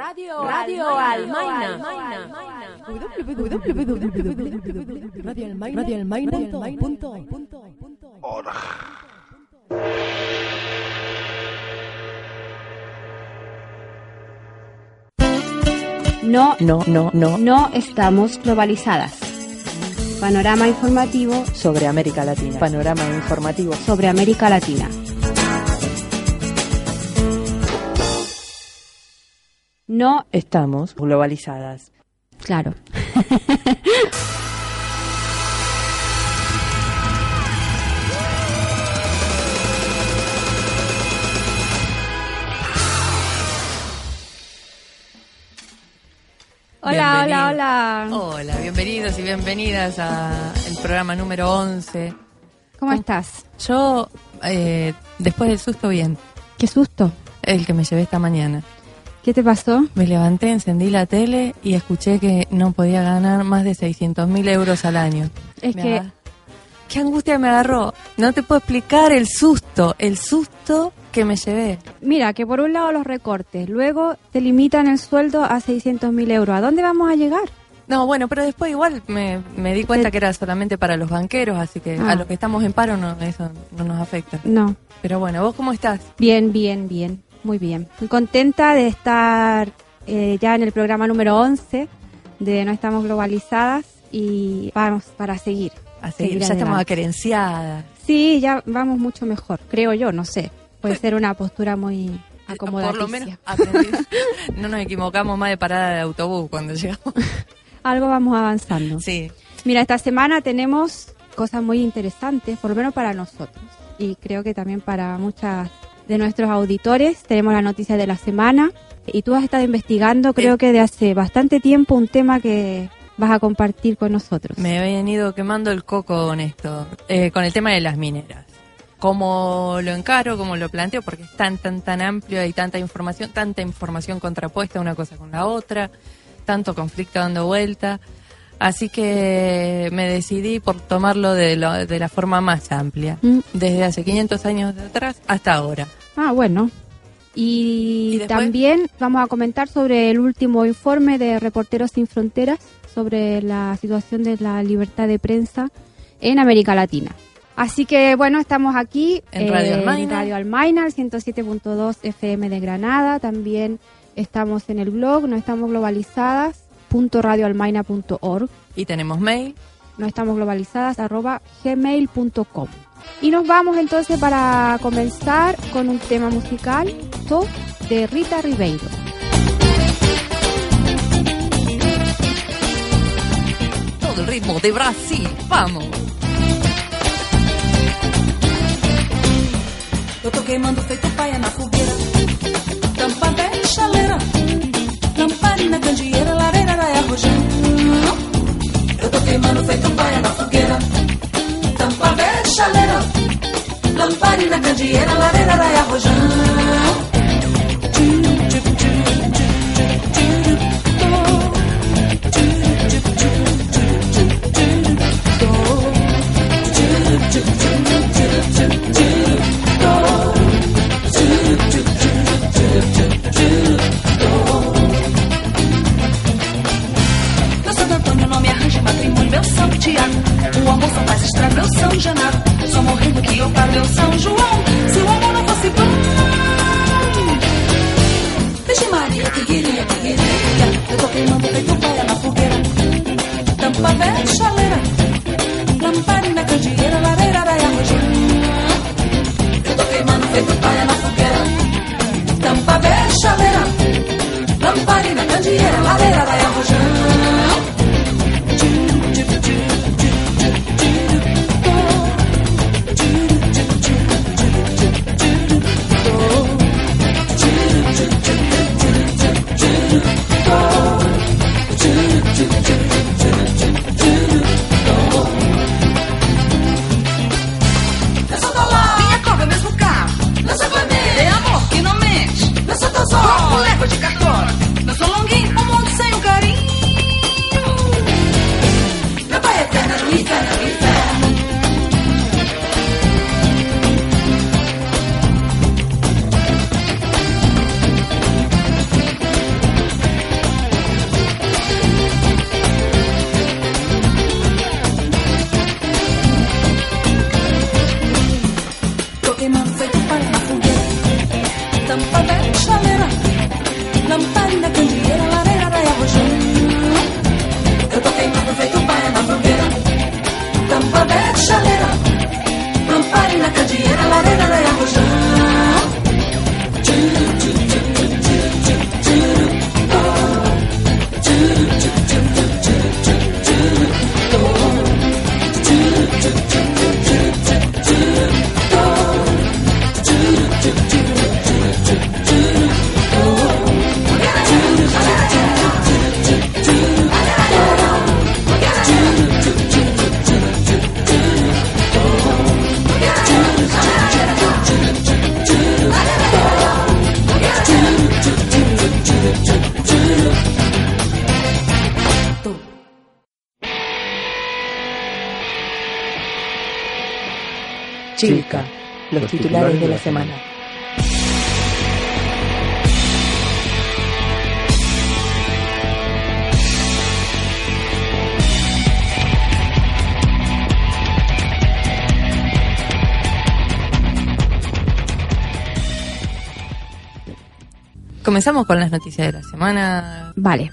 Radio, Radio Almaina. No, no, no, no, no estamos globalizadas. Panorama informativo sobre América Latina. Panorama informativo sobre América Latina. No estamos globalizadas. Claro. Hola, hola, hola. Hola, bienvenidos y bienvenidas al programa número 11. ¿Cómo estás? Yo, eh, después del susto, bien. ¿Qué susto? El que me llevé esta mañana. ¿Qué te pasó? Me levanté, encendí la tele y escuché que no podía ganar más de 600 mil euros al año. Es Me que ¿Qué angustia me agarró? No te puedo explicar el susto, el susto que me llevé. Mira, que por un lado los recortes, luego te limitan el sueldo a 600 mil euros. ¿A dónde vamos a llegar? No, bueno, pero después igual me, me di cuenta Te- que era solamente para los banqueros, así que Ah. a los que estamos en paro no, eso no nos afecta. No. Pero bueno, ¿vos cómo estás? Bien, bien, bien. Muy bien. Muy contenta de estar eh, ya en el programa número 11 de No Estamos Globalizadas y vamos para seguir. Así, Seguir ya estamos acerenciadas. Sí, ya vamos mucho mejor, creo yo, no sé. Puede ser una postura muy acomodaticia. Por lo menos no nos equivocamos más de parada de autobús cuando llegamos. Algo vamos avanzando. Sí. Mira, esta semana tenemos cosas muy interesantes, por lo menos para nosotros. Y creo que también para muchas de nuestros auditores. Tenemos la noticia de la semana. Y tú has estado investigando, creo que de hace bastante tiempo, un tema que vas a compartir con nosotros. Me he venido quemando el coco con esto, eh, con el tema de las mineras. Cómo lo encaro, cómo lo planteo, porque es tan, tan, tan amplio, hay tanta información, tanta información contrapuesta una cosa con la otra, tanto conflicto dando vuelta. Así que me decidí por tomarlo de, lo- de la forma más amplia, Mm. desde hace 500 años de atrás hasta ahora. Ah, bueno. Y, también vamos a comentar sobre el último informe de Reporteros Sin Fronteras sobre la situación de la libertad de prensa en América Latina. Así que bueno, estamos aquí En Radio en Almaina. Radio Almaina, el 107.2 FM de Granada. También estamos en el blog, no estamos globalizadas, punto radioalmaina.org, Y tenemos mail, no estamos globalizadas, arroba gmail.com. Y nos vamos entonces para comenzar con un tema musical, To, de Rita Ribeiro. todo el ritmo de Brasil, vamos. Eu tô queimando feito paia na fogueira. Tampa velha chaleira. Lamparina, candeeira, rojão. Eu tô queimando feito paia na fogueira. Tampa velha chaleira. Lamparina, candeeira, lareira, raia, meu São Janado. Só morrendo que eu paro, meu São João. Se o amor não fosse bom. Vixe Maria, que queria, que queria. Eu tô queimando feito paia na fogueira. Tampa velha chaleira. Lamparina, candeeira, lareira, raia, rojão. Eu tô queimando feito paia na fogueira. Tampa velha chaleira. Lamparina, candeeira, lareira, raia, rojão. Los titulares de la semana. Comenzamos con las noticias de la semana. Vale.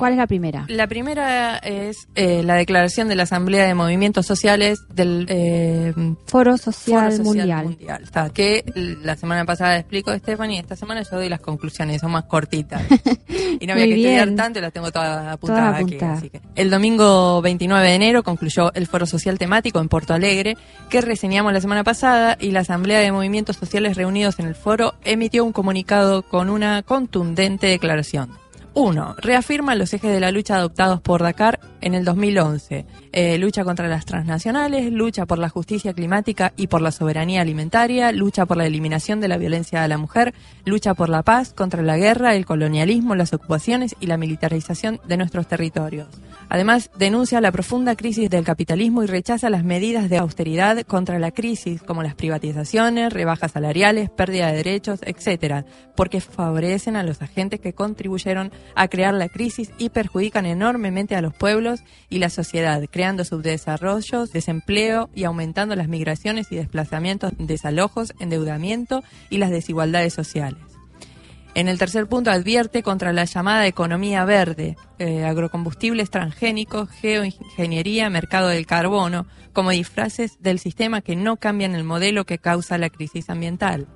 ¿Cuál es la primera? La primera es eh, la declaración de la Asamblea de Movimientos Sociales del eh, Foro Social, Foro Social Mundial. Está, que la semana pasada explicó Stephanie y esta semana yo doy las conclusiones, son más cortitas. Y no había que estudiar bien. tanto, las tengo todas apuntadas aquí. así que- El domingo 29 de enero concluyó el Foro Social Temático en Porto Alegre, que reseñamos la semana pasada, y la Asamblea de Movimientos Sociales reunidos en el foro emitió un comunicado con una contundente declaración. 1. Reafirma los ejes de la lucha adoptados por Dakar en el 2011. Eh, lucha contra las transnacionales, lucha por la justicia climática y por la soberanía alimentaria, lucha por la eliminación de la violencia a la mujer, lucha por la paz, contra la guerra, el colonialismo, las ocupaciones y la militarización de nuestros territorios. Además, denuncia la profunda crisis del capitalismo y rechaza las medidas de austeridad contra la crisis, como las privatizaciones, rebajas salariales, pérdida de derechos, etcétera, porque favorecen a los agentes que contribuyeron a crear la crisis y perjudican enormemente a los pueblos y la sociedad, creando subdesarrollos, desempleo y aumentando las migraciones y desplazamientos, desalojos, endeudamiento y las desigualdades sociales. En el tercer punto advierte contra la llamada economía verde, eh, agrocombustibles transgénicos, geoingeniería, mercado del carbono, como disfraces del sistema que no cambian el modelo que causa la crisis ambiental.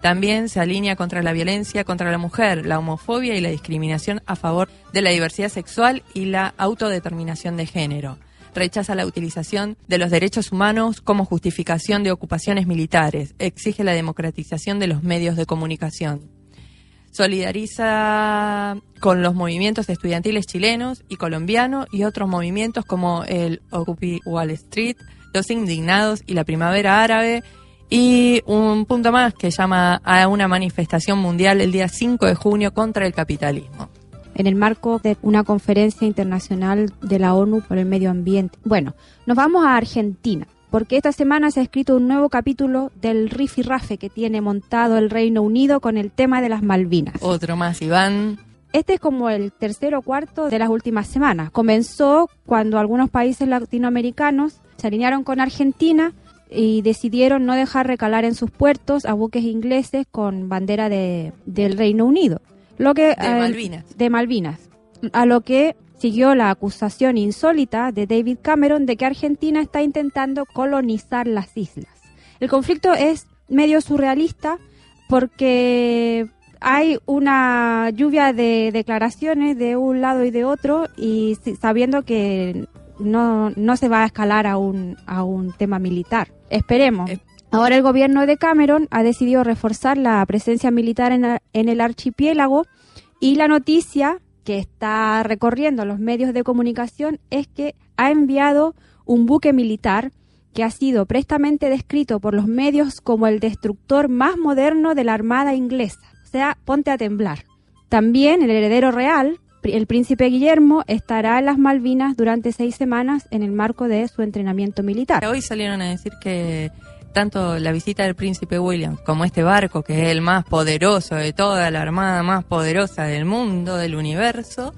También se alinea contra la violencia contra la mujer, la homofobia y la discriminación a favor de la diversidad sexual y la autodeterminación de género. Rechaza la utilización de los derechos humanos como justificación de ocupaciones militares. Exige la democratización de los medios de comunicación solidariza con los movimientos estudiantiles chilenos y colombianos y otros movimientos como el Occupy Wall Street, los indignados y la primavera árabe. Y un punto más que llama a una manifestación mundial el día 5 de junio contra el capitalismo. en el marco de una conferencia internacional de la ONU por el medio ambiente. Bueno, nos vamos a Argentina, porque esta semana se ha escrito un nuevo capítulo del rifirrafe que tiene montado el Reino Unido con el tema de las Malvinas. Otro más, Iván. Este es como el tercero o cuarto de las últimas semanas. Comenzó cuando algunos países latinoamericanos se alinearon con Argentina y decidieron no dejar recalar en sus puertos a buques ingleses con bandera de, del Reino Unido. Lo que, De Malvinas. de Malvinas. A lo que siguió la acusación insólita de David Cameron de que Argentina está intentando colonizar las islas. El conflicto es medio surrealista porque hay una lluvia de declaraciones de un lado y de otro y sabiendo que no, no se va a escalar a un, a un tema militar. Esperemos. Eh. Ahora el gobierno de Cameron ha decidido reforzar la presencia militar en, a- en el archipiélago y la noticia que está recorriendo los medios de comunicación es que ha enviado un buque militar que ha sido prestamente descrito por los medios como el destructor más moderno de la Armada inglesa. O sea, ponte a temblar. También el heredero real, el príncipe Guillermo, estará en las Malvinas durante seis semanas en el marco de su entrenamiento militar. Hoy salieron a decir que tanto la visita del príncipe William como este barco, que es el más poderoso de toda la armada más poderosa del mundo, del universo,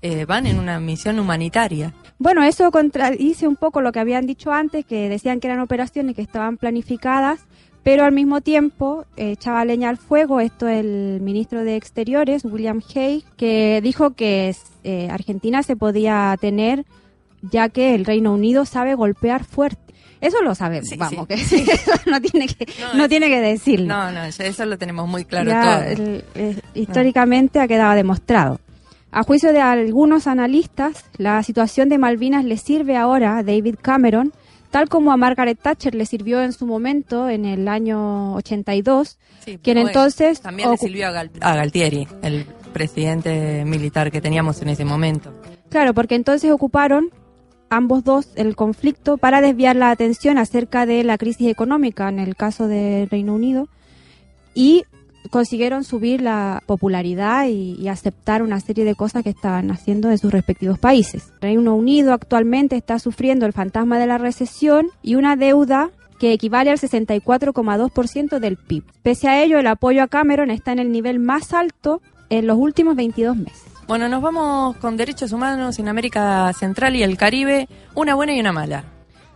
eh, van en una misión humanitaria. Bueno, eso contradice un poco lo que habían dicho antes, que decían que eran operaciones que estaban planificadas pero al mismo tiempo echaba leña al fuego esto el ministro de Exteriores, William Hay, que dijo que eh, Argentina se podía tener ya que el Reino Unido sabe golpear fuerte. Eso lo sabemos, Sí, vamos, sí. que eso no tiene que, No, no, es- tiene que decirlo. No, no, eso lo tenemos muy claro Ya, todo. el- eh, históricamente ha quedado demostrado. A juicio de algunos analistas, la situación de Malvinas le sirve ahora a David Cameron, tal como a Margaret Thatcher le sirvió en su momento en el año 82, Sí, quien bueno, entonces También le sirvió a, Gal- a Galtieri, el presidente militar que teníamos en ese momento. Claro, porque entonces ocuparon ambos dos el conflicto para desviar la atención acerca de la crisis económica en el caso del Reino Unido y consiguieron subir la popularidad y, y aceptar una serie de cosas que estaban haciendo en sus respectivos países. Reino Unido actualmente está sufriendo el fantasma de la recesión y una deuda que equivale al 64,2% del PIB. Pese a ello, el apoyo a Cameron está en el nivel más alto en los últimos 22 meses. Bueno, nos vamos con derechos humanos en América Central y el Caribe, una buena y una mala.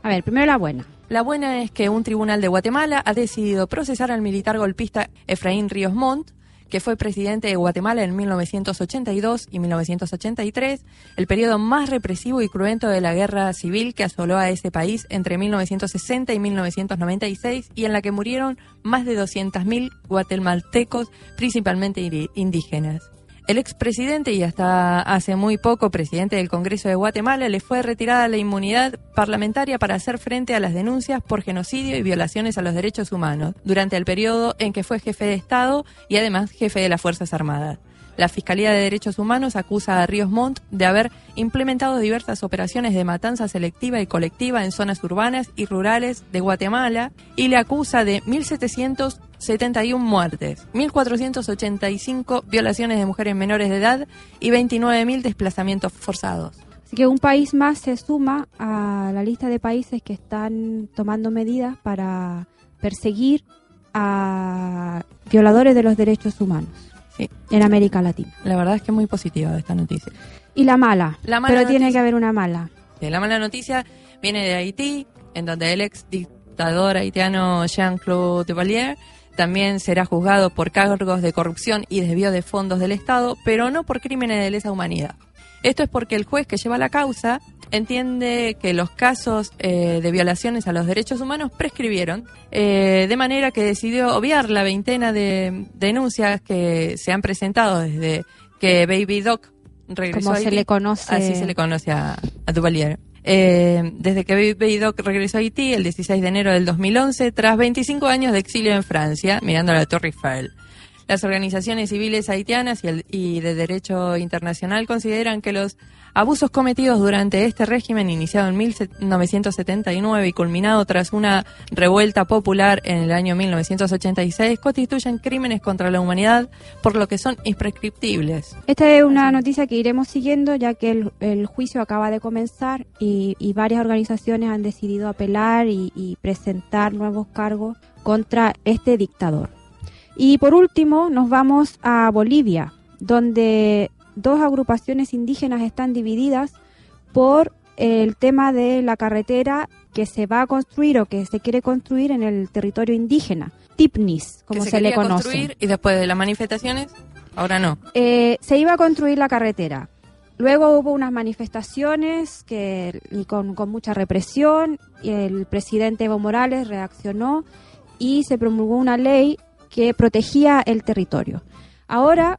A ver, primero la buena. La buena es que un tribunal de Guatemala ha decidido procesar al militar golpista Efraín Ríos Montt, que fue presidente de Guatemala en 1982 y 1983, el periodo más represivo y cruento de la guerra civil que asoló a ese país entre 1960 y 1996 y en la que murieron más de 200.000 guatemaltecos, principalmente indígenas. El expresidente y hasta hace muy poco presidente del Congreso de Guatemala le fue retirada la inmunidad parlamentaria para hacer frente a las denuncias por genocidio y violaciones a los derechos humanos durante el periodo en que fue jefe de Estado y además jefe de las Fuerzas Armadas. La Fiscalía de Derechos Humanos acusa a Ríos Montt de haber implementado diversas operaciones de matanza selectiva y colectiva en zonas urbanas y rurales de Guatemala y le acusa de 1.771 muertes, 1.485 violaciones de mujeres menores de edad y 29.000 desplazamientos forzados. Así que un país más se suma a la lista de países que están tomando medidas para perseguir a violadores de los derechos humanos Sí, en América Latina. la verdad es que es muy positiva esta noticia. Y la mala, La mala pero tiene que haber una mala. La mala noticia viene de Haití, en donde el ex dictador haitiano Jean-Claude Duvalier también será juzgado por cargos de corrupción y desvío de fondos del Estado, pero no por crímenes de lesa humanidad. Esto es porque el juez que lleva la causa entiende que los casos eh, de violaciones a los derechos humanos prescribieron, eh, de manera que decidió obviar la veintena de denuncias que se han presentado desde que Baby Doc regresó Como se le conoce. Así se le conoce a, a Duvalier. Eh, desde que Baby Doc regresó a Haití el 16 de enero del 2011, tras 25 años de exilio en Francia, mirando la Torre Eiffel. Las organizaciones civiles haitianas y, el- y de derecho internacional consideran que los abusos cometidos durante este régimen, iniciado en 1979 y culminado tras una revuelta popular en el año 1986, constituyen crímenes contra la humanidad, por lo que son imprescriptibles. Esta es una noticia que iremos siguiendo ya que el, juicio acaba de comenzar y, varias organizaciones han decidido apelar y presentar nuevos cargos contra este dictador. Y por último nos vamos a Bolivia, donde dos agrupaciones indígenas están divididas por el tema de la carretera que se va a construir o que se quiere construir en el territorio indígena, Tipnis, como que se, le conoce. construir y después de las manifestaciones, ahora no. Eh, se iba a construir la carretera. Luego hubo unas manifestaciones que, y con, con mucha represión. y el presidente Evo Morales reaccionó y se promulgó una ley que protegía el territorio. Ahora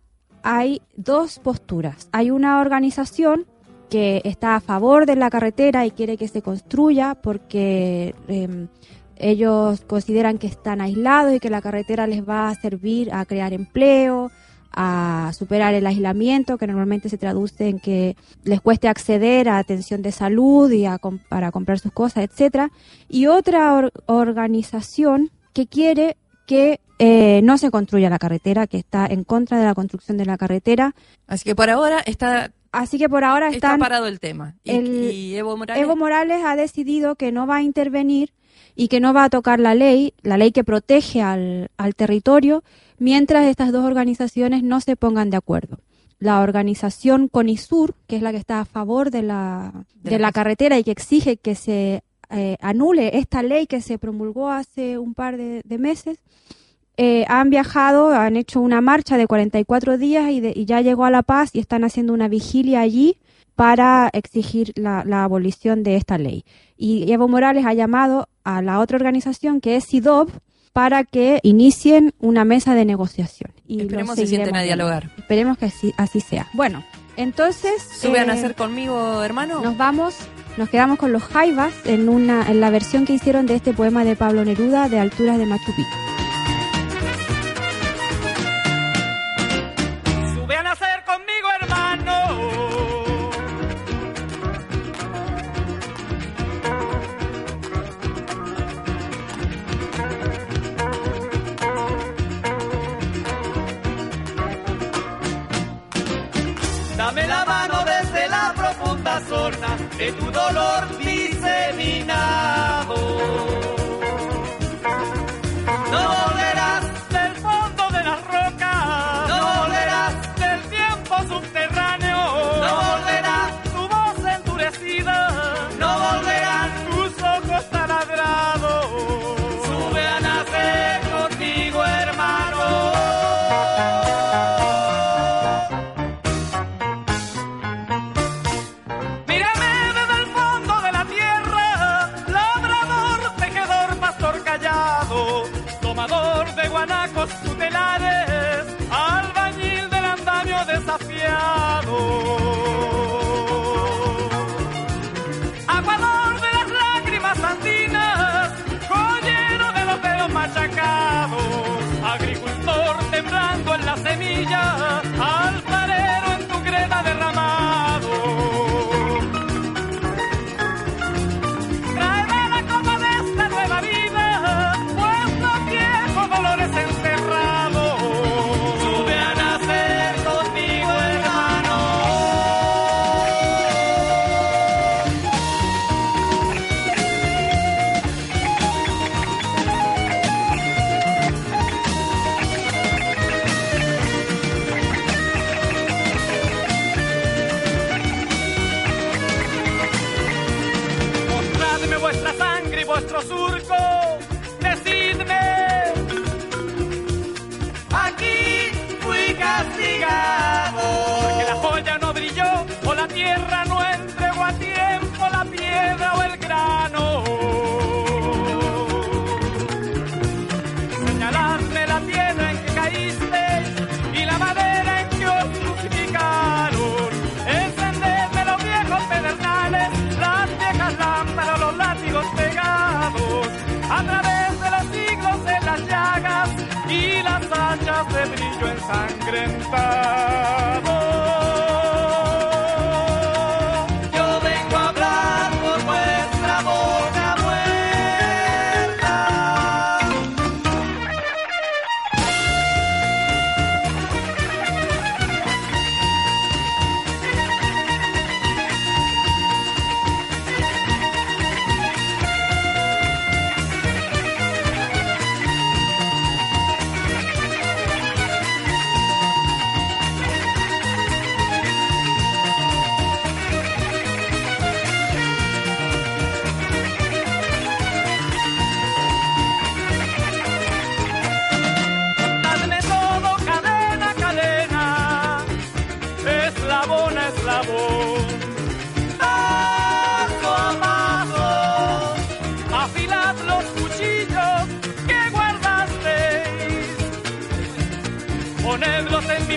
hay dos posturas. Hay una organización que está a favor de la carretera y quiere que se construya porque em, ellos consideran que están aislados y que la carretera les va a servir a crear empleo, a superar el aislamiento, que normalmente se traduce en que les cueste acceder a atención de salud y a para comprar sus cosas, etcétera. Y otra or- organización que quiere que eh, no se construya la carretera, que está en contra de la construcción de la carretera. Así que por ahora está, Así que por ahora está parado el tema. Y, el- y Evo Morales, Evo Morales ha decidido que no va a intervenir y que no va a tocar la ley, la ley que protege al, al territorio, mientras estas dos organizaciones no se pongan de acuerdo. La organización CONISUR, que es la que está a favor de la, De de la la carretera y que exige que se eh, anule esta ley que se promulgó hace un par de, de meses, eh, han viajado, han hecho una marcha de 44 días y, de- y ya llegó a La Paz y están haciendo una vigilia allí para exigir la, la abolición de esta ley. Y Evo Morales ha llamado a la otra organización que es SIDOB para que inicien una mesa de negociación. Y Esperemos se sienten a dialogar. Esperemos que así, así sea. Bueno, entonces... ¿Sube a eh, nacer conmigo, hermano? nos vamos, nos quedamos con los Jaivas en una en la versión que hicieron de este poema de Pablo Neruda de Alturas de Machu Picchu. De tu dolor diseminado.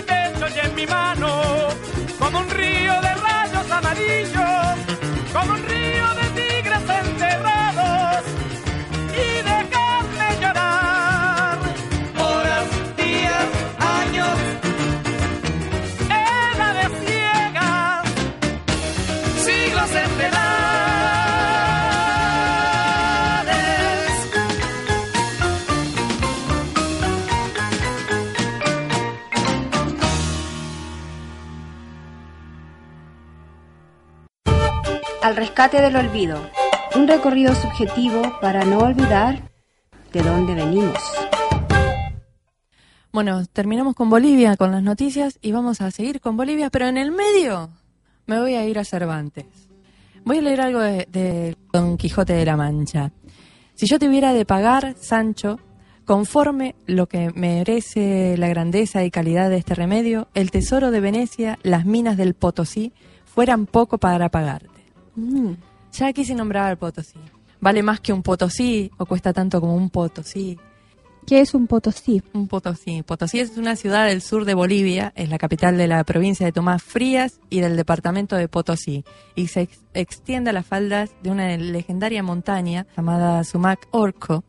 Pecho y en mi mano, como un río de rayos amarillos, como un río de Al rescate del olvido. Un recorrido subjetivo para no olvidar de dónde venimos. Bueno, terminamos con Bolivia, con las noticias, y vamos a seguir con Bolivia, pero en el medio me voy a ir a Cervantes. Voy a leer algo de, de Don Quijote de la Mancha. Si yo tuviera de pagar, Sancho, conforme lo que merece la grandeza y calidad de este remedio, el tesoro de Venecia, las minas del Potosí, fueran poco para pagarte. Mm. Ya aquí se nombraba el Potosí. Vale más que un Potosí o cuesta tanto como un Potosí. ¿Qué es un potosí? Un Potosí. Potosí es una ciudad del sur de Bolivia, es la capital de la provincia de Tomás Frías y del departamento de Potosí, y se ex- extiende a las faldas de una legendaria montaña llamada Sumac Orco,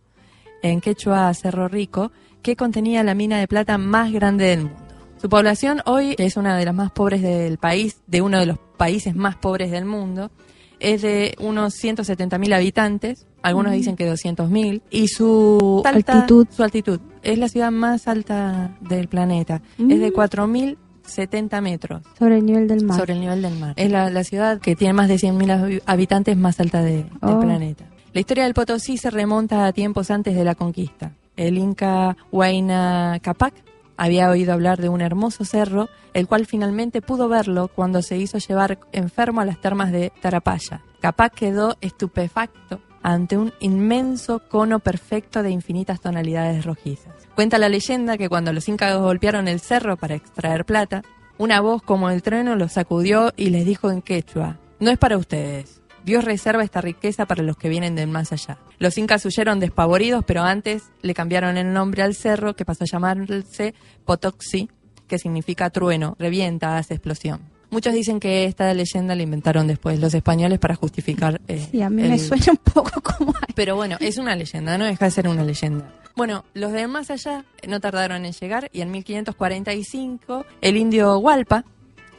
en quechua Cerro Rico, que contenía la mina de plata más grande del mundo. Su población hoy es una de las más pobres del país, de uno de los países más pobres del mundo, es de unos 170.000 habitantes, algunos Mm. dicen que 200.000, y su alta- Altitud. su altitud es la ciudad más alta del planeta, Mm. es de 4.070 metros Sobre el nivel del mar. sobre el nivel del mar. Es la, la ciudad que tiene más de 100.000 habi- habitantes más alta de- del Oh. planeta. La historia del Potosí se remonta a tiempos antes de la conquista. El inca Huayna Capac había oído hablar de un hermoso cerro, el cual finalmente pudo verlo cuando se hizo llevar enfermo a las termas de Tarapaya. Capac quedó estupefacto ante un inmenso cono perfecto de infinitas tonalidades rojizas. Cuenta la leyenda que cuando los incas golpearon el cerro para extraer plata, una voz como el trueno los sacudió y les dijo en quechua, no es para ustedes. Dios reserva esta riqueza para los que vienen del más allá. Los incas huyeron despavoridos, pero antes le cambiaron el nombre al cerro, que pasó a llamarse Potoxi, que significa trueno, revienta, hace explosión. Muchos dicen que esta leyenda la inventaron después los españoles para justificar. eh, Sí, a mí me suena un poco como... pero bueno, es una leyenda, no deja de ser una leyenda. Bueno, los de más allá no tardaron en llegar y en 1545 el indio Hualpa,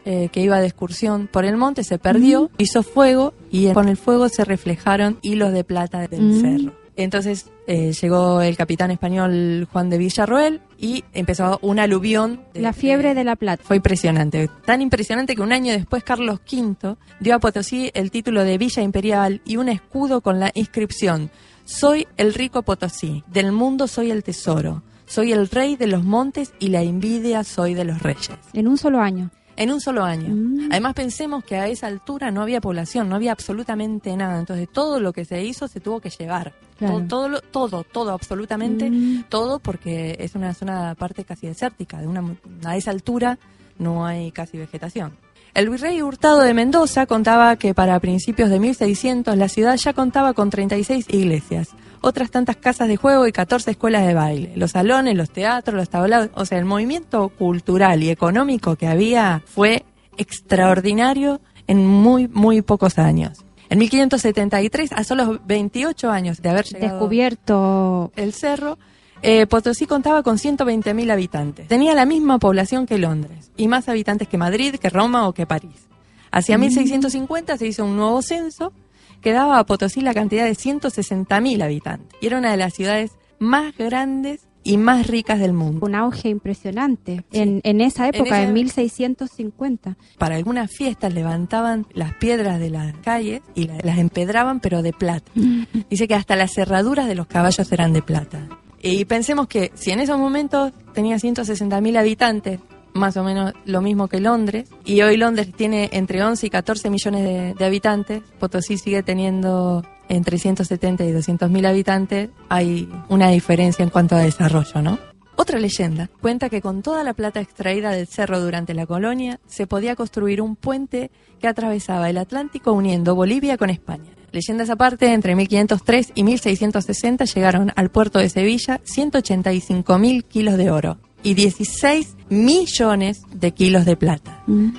eh, que iba de excursión por el monte, se perdió, hizo fuego y con el fuego se reflejaron hilos de plata del Mm. cerro. Entonces eh, llegó el capitán español Juan de Villarroel y empezó un aluvión. de- La fiebre de la plata. fue impresionante. Tan impresionante que un año después Carlos V dio a Potosí el título de Villa Imperial y un escudo con la inscripción Soy el rico Potosí, del mundo soy el tesoro, soy el rey de los montes y la envidia soy de los reyes. En un solo año. En un solo año. Mm. Además pensemos que a esa altura no había población, no había absolutamente nada. Entonces todo lo que se hizo se tuvo que llevar. Claro. Todo, todo, todo, todo, absolutamente Mm. todo porque es una zona parte casi desértica. De una, a esa altura no hay casi vegetación. El virrey Hurtado de Mendoza contaba que para principios de 1600 la ciudad ya contaba con 36 iglesias, otras tantas casas de juego y 14 escuelas de baile, los salones, los teatros, los tablados. O sea, el movimiento cultural y económico que había fue extraordinario en muy, muy pocos años. En 1573, a solo 28 años de haber llegado Descubierto. el cerro, eh, Potosí contaba con 120.000 habitantes. Tenía la misma población que Londres y más habitantes que Madrid, que Roma o que París. Hacia 1650 se hizo un nuevo censo que daba a Potosí la cantidad de 160.000 habitantes. Y era una de las ciudades más grandes y más ricas del mundo. Un auge impresionante. En, en esa época, esa- en 1650. Para algunas fiestas levantaban las piedras de las calles y la- las empedraban, pero de plata. Dice que hasta las cerraduras de los caballos eran de plata. Y pensemos que si en esos momentos tenía 160.000 habitantes, más o menos lo mismo que Londres, y hoy Londres tiene entre 11 y 14 millones de, habitantes, Potosí sigue teniendo entre 170 y 200.000 habitantes, hay una diferencia en cuanto a desarrollo, ¿no? Otra leyenda cuenta que con toda la plata extraída del cerro durante la colonia se podía construir un puente que atravesaba el Atlántico uniendo Bolivia con España. Leyendas aparte, entre 1503 y 1660 llegaron al puerto de Sevilla 185 mil kilos de oro y 16 millones de kilos de plata. Mm.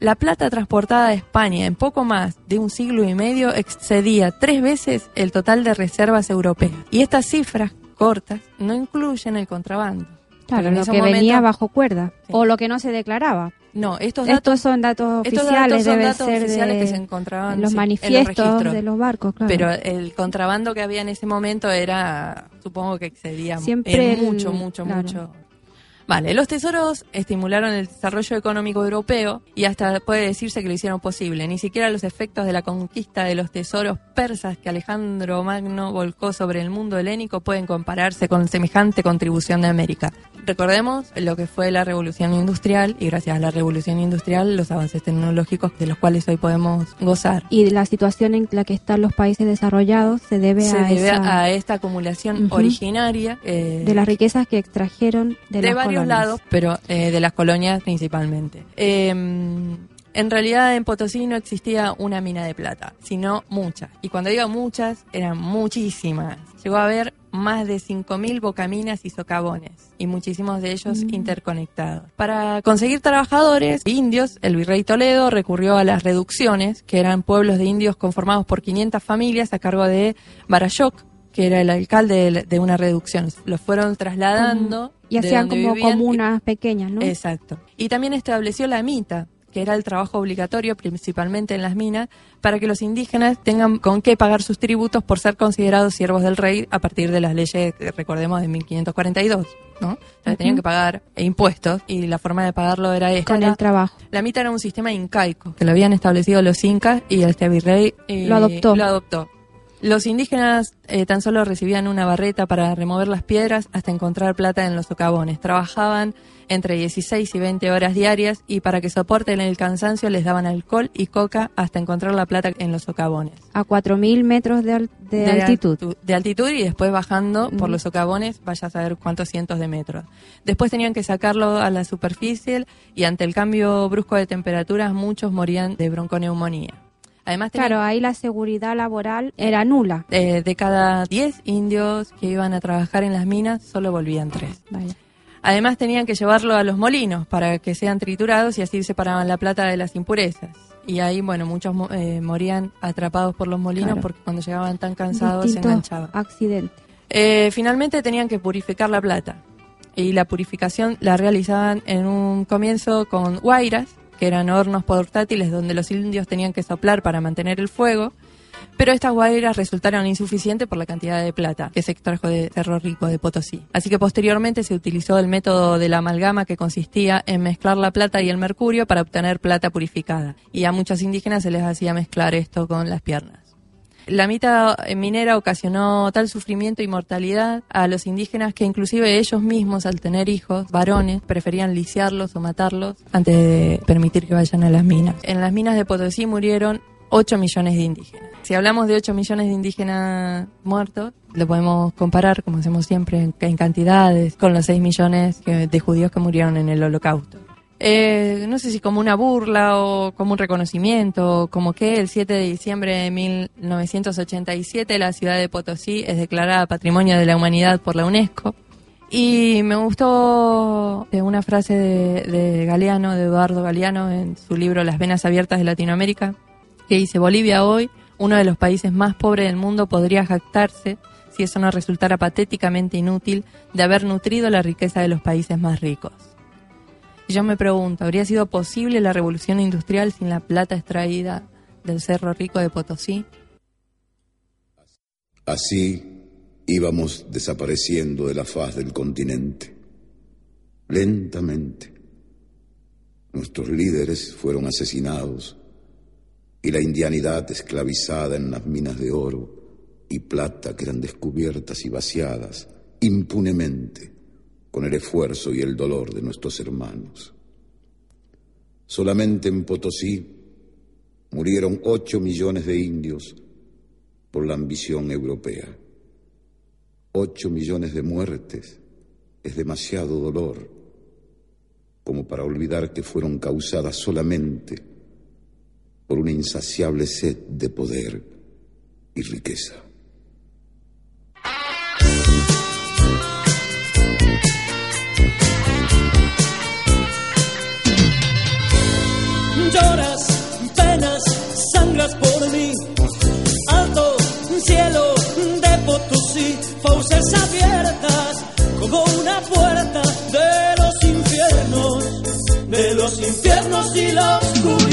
La plata transportada a España en poco más de un siglo y medio excedía tres veces el total de reservas europeas. Y estas cifras cortas no incluyen el contrabando. Claro, lo que venía bajo cuerda. Sí. O lo que no se declaraba. No, estos datos, Estos son datos estos oficiales, datos son deben datos ser oficiales de que se encontraban los sí, en manifiestos registros. de los barcos, claro. Pero el contrabando que había en ese momento era, supongo que excedía Siempre en el- mucho, mucho, claro. mucho. Vale, los tesoros estimularon el desarrollo económico europeo y hasta puede decirse que lo hicieron posible. Ni siquiera los efectos de la conquista de los tesoros persas que Alejandro Magno volcó sobre el mundo helénico pueden compararse con semejante contribución de América. Recordemos lo que fue la revolución industrial y gracias a la revolución industrial los avances tecnológicos de los cuales hoy podemos gozar. Y la situación en la que están los países desarrollados se debe, Se a, debe esa- a esta acumulación Ujú. originaria eh, de las riquezas que extrajeron de, de las varios colonias. lados, pero eh, de las colonias principalmente. Eh, en realidad en Potosí no existía una mina de plata, sino muchas. Y cuando digo muchas, eran muchísimas. Llegó a haber más de 5.000 bocaminas y socavones, y muchísimos de ellos interconectados. Para conseguir trabajadores indios, el virrey Toledo recurrió a las reducciones, que eran pueblos de indios conformados por 500 familias a cargo de Barayoc, que era el alcalde de, una reducción. Los fueron trasladando. Y hacían como vivían comunas pequeñas, ¿no? Exacto. Y también estableció la mita, que era el trabajo obligatorio principalmente en las minas, para que los indígenas tengan con qué pagar sus tributos por ser considerados siervos del rey a partir de las leyes, que recordemos, de 1542. ¿no? O sea, Ujú. Tenían que pagar impuestos y la forma de pagarlo era esta. Con el trabajo. la mita era un sistema incaico, que lo habían establecido los incas y este virrey eh, Lo adoptó. Lo adoptó. Los indígenas eh, tan solo recibían una barreta para remover las piedras hasta encontrar plata en los socavones. Trabajaban entre 16 y 20 horas diarias y para que soporten el cansancio les daban alcohol y coca hasta encontrar la plata en los socavones. A 4.000 metros de, al- de altitud. De altitud y después bajando por los socavones, vaya a saber cuántos cientos de metros. Después tenían que sacarlo a la superficie y ante el cambio brusco de temperaturas muchos morían de bronconeumonía. Además, Claro, ahí la seguridad laboral era nula. eh, de cada 10 indios que iban a trabajar en las minas, solo volvían 3. Vaya. Además tenían que llevarlo a los molinos para que sean triturados y así separaban la plata de las impurezas. Y ahí, bueno, muchos eh, morían atrapados por los molinos Claro. porque cuando llegaban tan cansados se enganchaban. accidentes. Eh, finalmente tenían que purificar la plata. Y la purificación la realizaban en un comienzo con guairas, que eran hornos portátiles donde los indios tenían que soplar para mantener el fuego. Pero estas guairas resultaron insuficientes por la cantidad de plata que se extrajo de Cerro Rico de Potosí. Así que posteriormente se utilizó el método de la amalgama que consistía en mezclar la plata y el mercurio para obtener plata purificada. Y a muchos indígenas se les hacía mezclar esto con las piernas. La mita minera ocasionó tal sufrimiento y mortalidad a los indígenas que inclusive ellos mismos al tener hijos varones preferían lisiarlos o matarlos antes de permitir que vayan a las minas. En las minas de Potosí murieron 8 millones de indígenas. Si hablamos de 8 millones de indígenas muertos, lo podemos comparar, como hacemos siempre, en, cantidades, con los 6 millones de judíos que murieron en el holocausto. Eh, no sé si como una burla o como un reconocimiento, como que el 7 de diciembre de 1987 la ciudad de Potosí es declarada Patrimonio de la Humanidad por la UNESCO. Y me gustó eh, una frase de, de Galeano, de Eduardo Galeano, en su libro Las venas abiertas de Latinoamérica, que dice, Bolivia hoy, uno de los países más pobres del mundo, podría jactarse, si eso no resultara patéticamente inútil, de haber nutrido la riqueza de los países más ricos. Yo me pregunto, ¿habría sido posible la revolución industrial sin la plata extraída del Cerro Rico de Potosí? Así íbamos desapareciendo de la faz del continente, lentamente. Nuestros líderes fueron asesinados y la indianidad esclavizada en las minas de oro y plata que eran descubiertas y vaciadas impunemente con el esfuerzo y el dolor de nuestros hermanos. Solamente en Potosí murieron ocho millones de indios por la ambición europea. Ocho millones de muertes es demasiado dolor como para olvidar que fueron causadas solamente por una insaciable sed de poder y riqueza. Los infiernos y la oscuridad.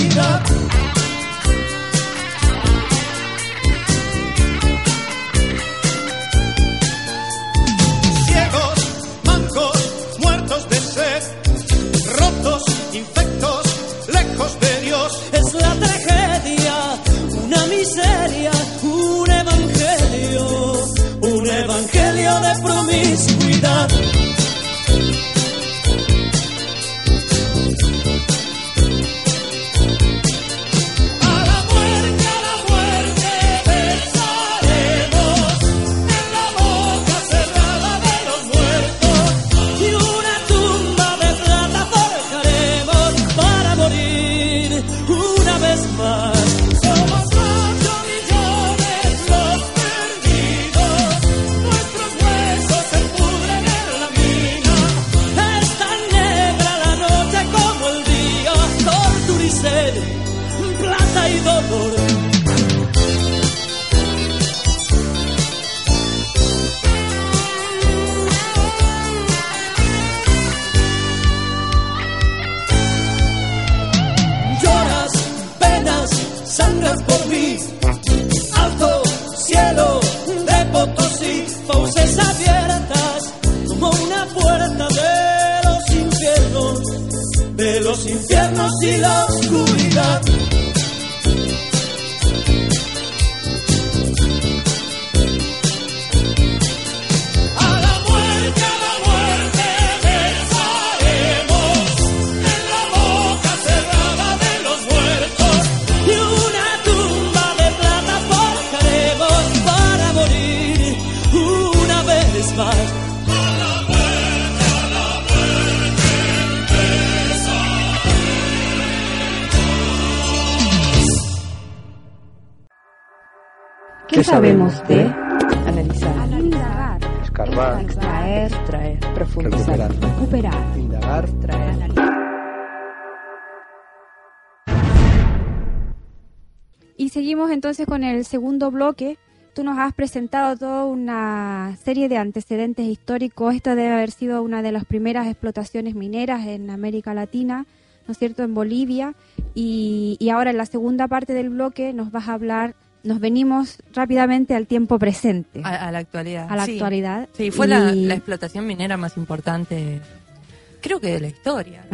Los infiernos y la oscuridad. Sabemos de Analizar. Indagar. Escarbar. Extraer. Extraer. Profundizar. Recuperar. Recuperar. Indagar. Traer. Y seguimos entonces con el segundo bloque. Tú nos has presentado toda una serie de antecedentes históricos. Esta debe haber sido una de las primeras explotaciones mineras en América Latina, ¿no es cierto?, en Bolivia. Y, y ahora en la segunda parte del bloque nos vas a hablar, nos venimos rápidamente al tiempo presente, A, a la actualidad. a la sí. actualidad. Sí, fue la, Y- la explotación minera más importante, creo que de la historia.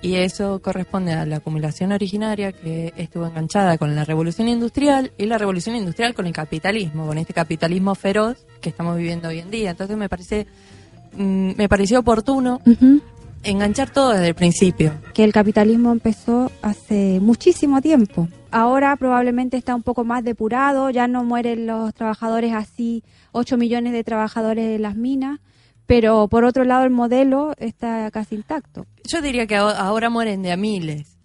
Y eso corresponde a la acumulación originaria que estuvo enganchada con la revolución industrial y la revolución industrial con el capitalismo, con este capitalismo feroz que estamos viviendo hoy en día. Entonces me parece mm, me pareció oportuno enganchar todo desde el principio. que el capitalismo empezó hace muchísimo tiempo. Ahora probablemente está un poco más depurado, ya no mueren los trabajadores así, 8 millones de trabajadores en las minas, pero por otro lado el modelo está casi intacto. Yo diría que aho- ahora mueren de a miles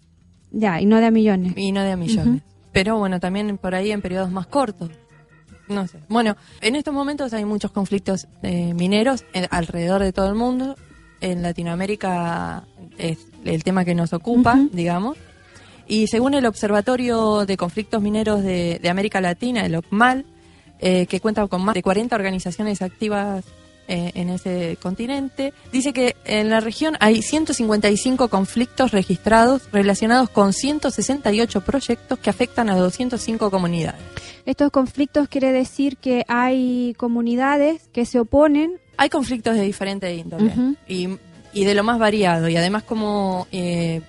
Ya, y no de a millones. y no de a millones. Pero bueno, también por ahí en periodos más cortos. No sé. Bueno, en estos momentos hay muchos conflictos eh, mineros en- alrededor de todo el mundo. En Latinoamérica es el tema que nos ocupa, digamos. Y según el Observatorio de Conflictos Mineros de, de América Latina, el OCMAL, eh, que cuenta con más de 40 organizaciones activas eh, en ese continente, dice que en la región hay 155 conflictos registrados relacionados con 168 proyectos que afectan a 205 comunidades. Estos conflictos quiere decir que hay comunidades que se oponen. Hay conflictos de diferente índole y de lo más variado. Y además como eh,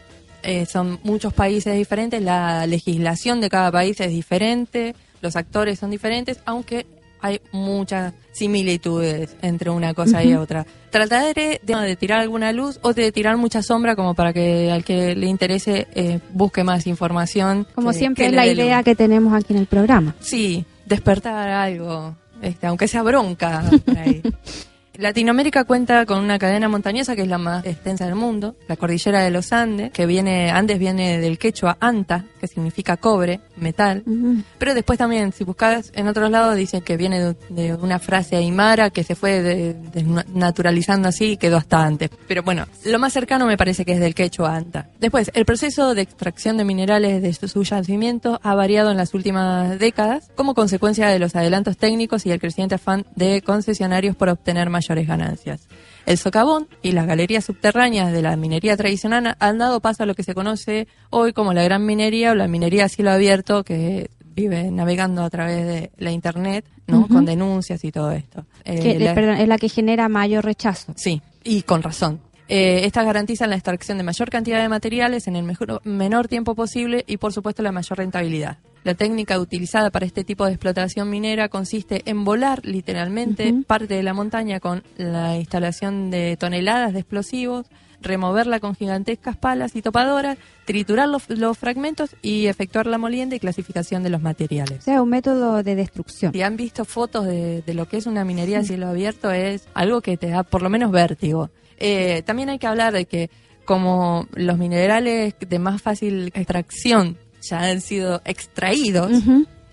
eh, son muchos países diferentes, la legislación de cada país es diferente, los actores son diferentes, aunque hay muchas similitudes entre una cosa y otra. Trataré de, de tirar alguna luz o de tirar mucha sombra como para que al que le interese eh, busque más información. Como que- siempre que es la idea luz. que tenemos aquí en el programa. Sí, despertar algo, este, aunque sea bronca. por ahí. Latinoamérica cuenta con una cadena montañosa que es la más extensa del mundo, la cordillera de los Andes, que viene, Andes viene del quechua anta, que significa cobre, metal. Ujú. Pero después también, si buscas en otros lados, dicen que viene de, de una frase aymara que se fue de- de- naturalizando así y quedó hasta antes. Pero bueno, lo más cercano me parece que es del quechua anta. Después, el proceso de extracción de minerales de su, su yacimiento ha variado en las últimas décadas como consecuencia de los adelantos técnicos y el creciente afán de concesionarios por obtener mayores ganancias. El socavón y las galerías subterráneas de la minería tradicional han dado paso a lo que se conoce hoy como la gran minería o la minería a cielo abierto que vive navegando a través de la internet, ¿no? Con denuncias y todo esto. Eh, la- perdón, es la que genera mayor rechazo. Sí, y con razón. Eh, estas garantizan la extracción de mayor cantidad de materiales en el mejor- menor tiempo posible y, por supuesto, la mayor rentabilidad. La técnica utilizada para este tipo de explotación minera consiste en volar literalmente parte de la montaña con la instalación de toneladas de explosivos, removerla con gigantescas palas y topadoras, triturar los, los fragmentos y efectuar la molienda y clasificación de los O materiales. sea, un método de destrucción. Si han visto fotos de, de lo que es una minería a cielo abierto, es algo que te da por lo menos vértigo. Eh, también hay que hablar de que como los minerales de más fácil extracción ya han sido extraídos,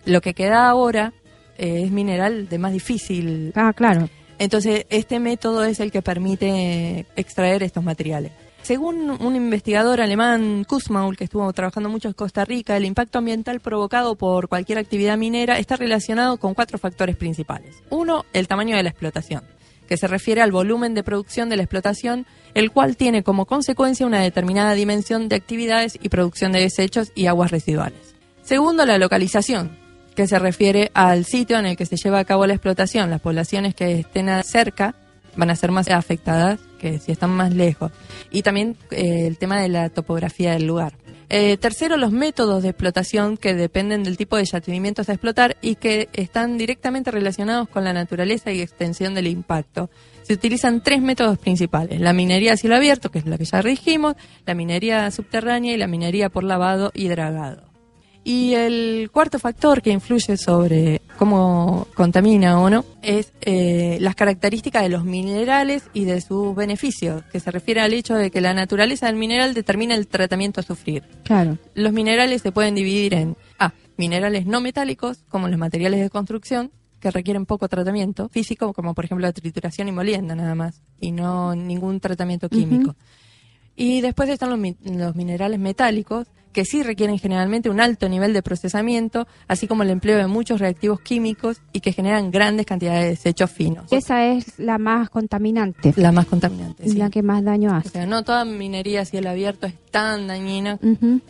lo que queda ahora eh, es mineral de más difícil. Ah, claro. Entonces, este método es el que permite extraer estos materiales. Según un investigador alemán, Kussmaul, que estuvo trabajando mucho en Costa Rica, el impacto ambiental provocado por cualquier actividad minera está relacionado con cuatro factores principales. Uno, el tamaño de la explotación, que se refiere al volumen de producción de la explotación, el cual tiene como consecuencia una determinada dimensión de actividades y producción de desechos y aguas residuales. Segundo, la localización, que se refiere al sitio en el que se lleva a cabo la explotación. Las poblaciones que estén cerca van a ser más afectadas que si están más lejos. Y también eh, el tema de la topografía del lugar. Eh, tercero, los métodos de explotación que dependen del tipo de yacimientos a explotar y que están directamente relacionados con la naturaleza y extensión del impacto. Se utilizan tres métodos principales. La minería a cielo abierto, que es la que ya dijimos, la minería subterránea y la minería por lavado y dragado. Y el cuarto factor que influye sobre cómo contamina o no es eh, las características de los minerales y de sus beneficios, que se refiere al hecho de que la naturaleza del mineral determina el tratamiento a sufrir. Claro. Los minerales se pueden dividir en A, minerales no metálicos, como los materiales de construcción, que requieren poco tratamiento físico, como por ejemplo la trituración y molienda nada más, y no ningún tratamiento químico. Y después están los minerales metálicos, que sí requieren generalmente un alto nivel de procesamiento, así como el empleo de muchos reactivos químicos y que generan grandes cantidades de desechos finos. Esa es la más contaminante. La más contaminante, sí. La que más daño O hace. sea, no toda minería a cielo abierto es tan dañina,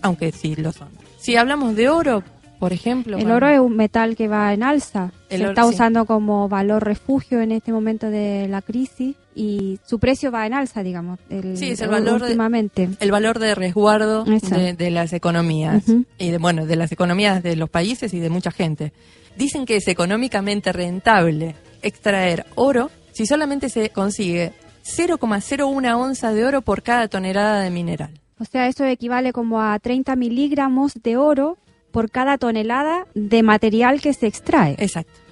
aunque sí lo son. Si hablamos de oro, por ejemplo... El oro es un metal que va en alza. El Se oro, está sí. usando como valor refugio en este momento de la crisis y su precio va en alza, digamos. El, Sí, es el valor de- últimamente. el valor de resguardo de, de las economías y de bueno de las economías de los países y de mucha gente dicen que es económicamente rentable extraer oro si solamente se consigue 0,01 onza de oro por cada tonelada de mineral O sea, eso equivale como a 30 miligramos de oro por cada tonelada de material que se extrae. exacto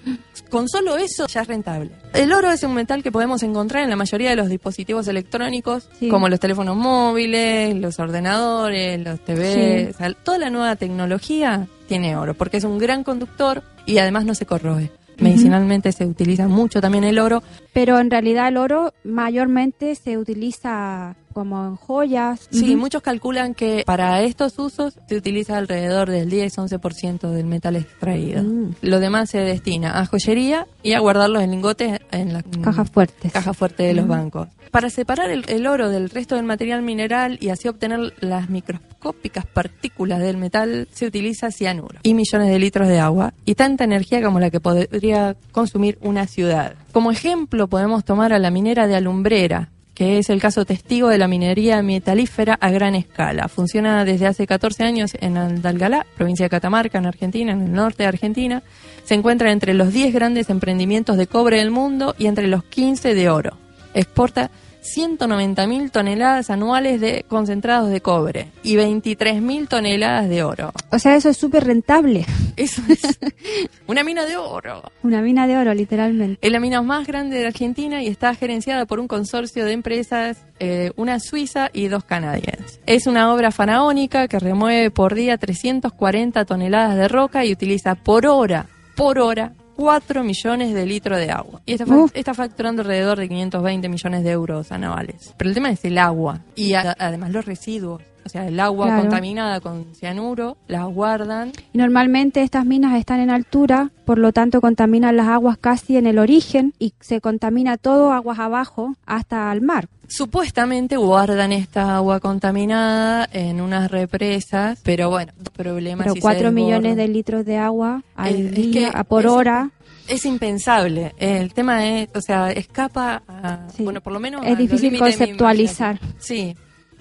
con solo eso ya es rentable. El oro es un metal que podemos encontrar en la mayoría de los dispositivos electrónicos, Sí. como los teléfonos móviles, los ordenadores, los TV. Sí. o sea, toda la nueva tecnología tiene oro, porque es un gran conductor y además no se corroe. Medicinalmente se utiliza mucho también el oro. Pero en realidad el oro mayormente se utiliza como en joyas. Sí, muchos calculan que para estos usos se utiliza alrededor del 10-11% del metal extraído. Mm. Lo demás se destina a joyería y a guardar los lingotes en la Cajas fuertes. caja fuerte de los bancos. Para separar el, el oro del resto del material mineral y así obtener las microscópicas partículas del metal, se utiliza cianuro y millones de litros de agua y tanta energía como la que podría consumir una ciudad. Como ejemplo podemos tomar a la minera de Alumbrera, que es el caso testigo de la minería metalífera a gran escala. Funciona desde hace 14 años en Andalgalá, provincia de Catamarca, en Argentina, en el norte de Argentina. Se encuentra entre los 10 grandes emprendimientos de cobre del mundo y entre los 15 de oro. Exporta 190.000 toneladas anuales de concentrados de cobre y 23.000 toneladas de oro. O sea, eso es súper rentable. Eso es una mina de oro. Una mina de oro, literalmente. Es la mina más grande de Argentina y está gerenciada por un consorcio de empresas, eh, una suiza y dos canadienses. Es una obra faraónica que remueve por día 340 toneladas de roca y utiliza por hora, por hora, 4 millones de litros de agua. Y está, está facturando alrededor de 520 millones de euros anuales. Pero el tema es el agua y además los residuos. Sea, el agua Claro. contaminada con cianuro, la guardan Y normalmente estas minas están en altura, por lo tanto contaminan las aguas casi en el origen y se contamina todo aguas abajo hasta el mar. Supuestamente guardan esta agua contaminada en unas represas, pero bueno, problemas Pero si se 4 millones de litros de agua al Es- es día, que por es- hora. Es impensable. El tema es, o sea, escapa a, Sí. bueno, por lo menos Es difícil conceptualizar. Sí.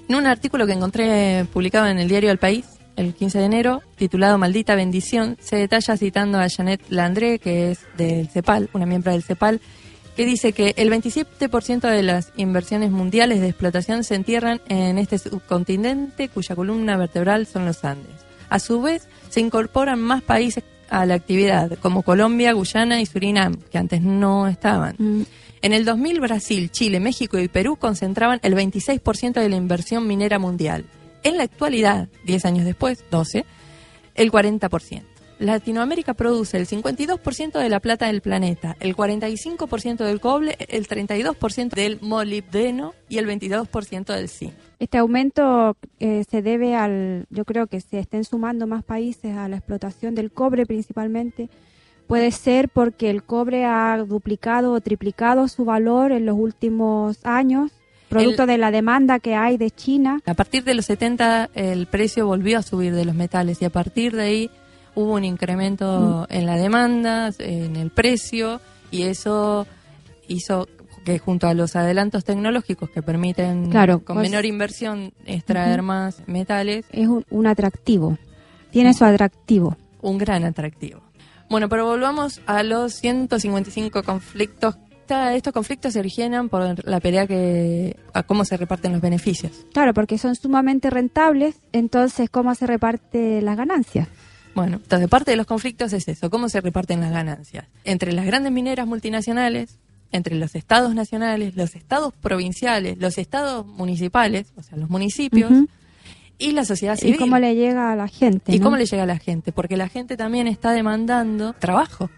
En un artículo que encontré publicado en el diario El País, el 15 de enero, titulado Maldita bendición, se detalla citando a Janet Landré, que es del CEPAL, una miembro del CEPAL, que dice que el 27% de las inversiones mundiales de explotación se entierran en este subcontinente cuya columna vertebral son los Andes. A su vez, se incorporan más países a la actividad, como Colombia, Guyana y Surinam, que antes no estaban. Mm. En el 2000, Brasil, Chile, México y Perú concentraban el 26% de la inversión minera mundial. En la actualidad, 10 años después, 12, el 40%. Latinoamérica produce el 52% de la plata del planeta, el 45% del cobre, el 32% del molibdeno y el 22% del zinc. Este aumento eh, se debe al, yo creo que se estén sumando más países a la explotación del cobre principalmente. Puede ser porque el cobre ha duplicado o triplicado su valor en los últimos años, producto de la demanda que hay de China. A partir de los 70 el precio volvió a subir de los metales y a partir de ahí hubo un incremento en la demanda, en el precio y eso hizo que junto a los adelantos tecnológicos que permiten Claro, con pues- menor inversión extraer más metales, Es un, un atractivo, tiene su atractivo. un gran atractivo. Bueno, pero volvamos a los 155 conflictos. Estos conflictos se originan por la pelea que a cómo se reparten los beneficios. Claro, porque son sumamente rentables, entonces, ¿cómo se reparte las ganancias? Bueno, entonces parte de los conflictos es eso, cómo se reparten las ganancias. Entre las grandes mineras multinacionales, entre los estados nacionales, los estados provinciales, los estados municipales, o sea, los municipios. Y la sociedad ¿Y civil. cómo le llega a la gente? ¿Y no? cómo le llega a la gente? Porque la gente también está demandando trabajo.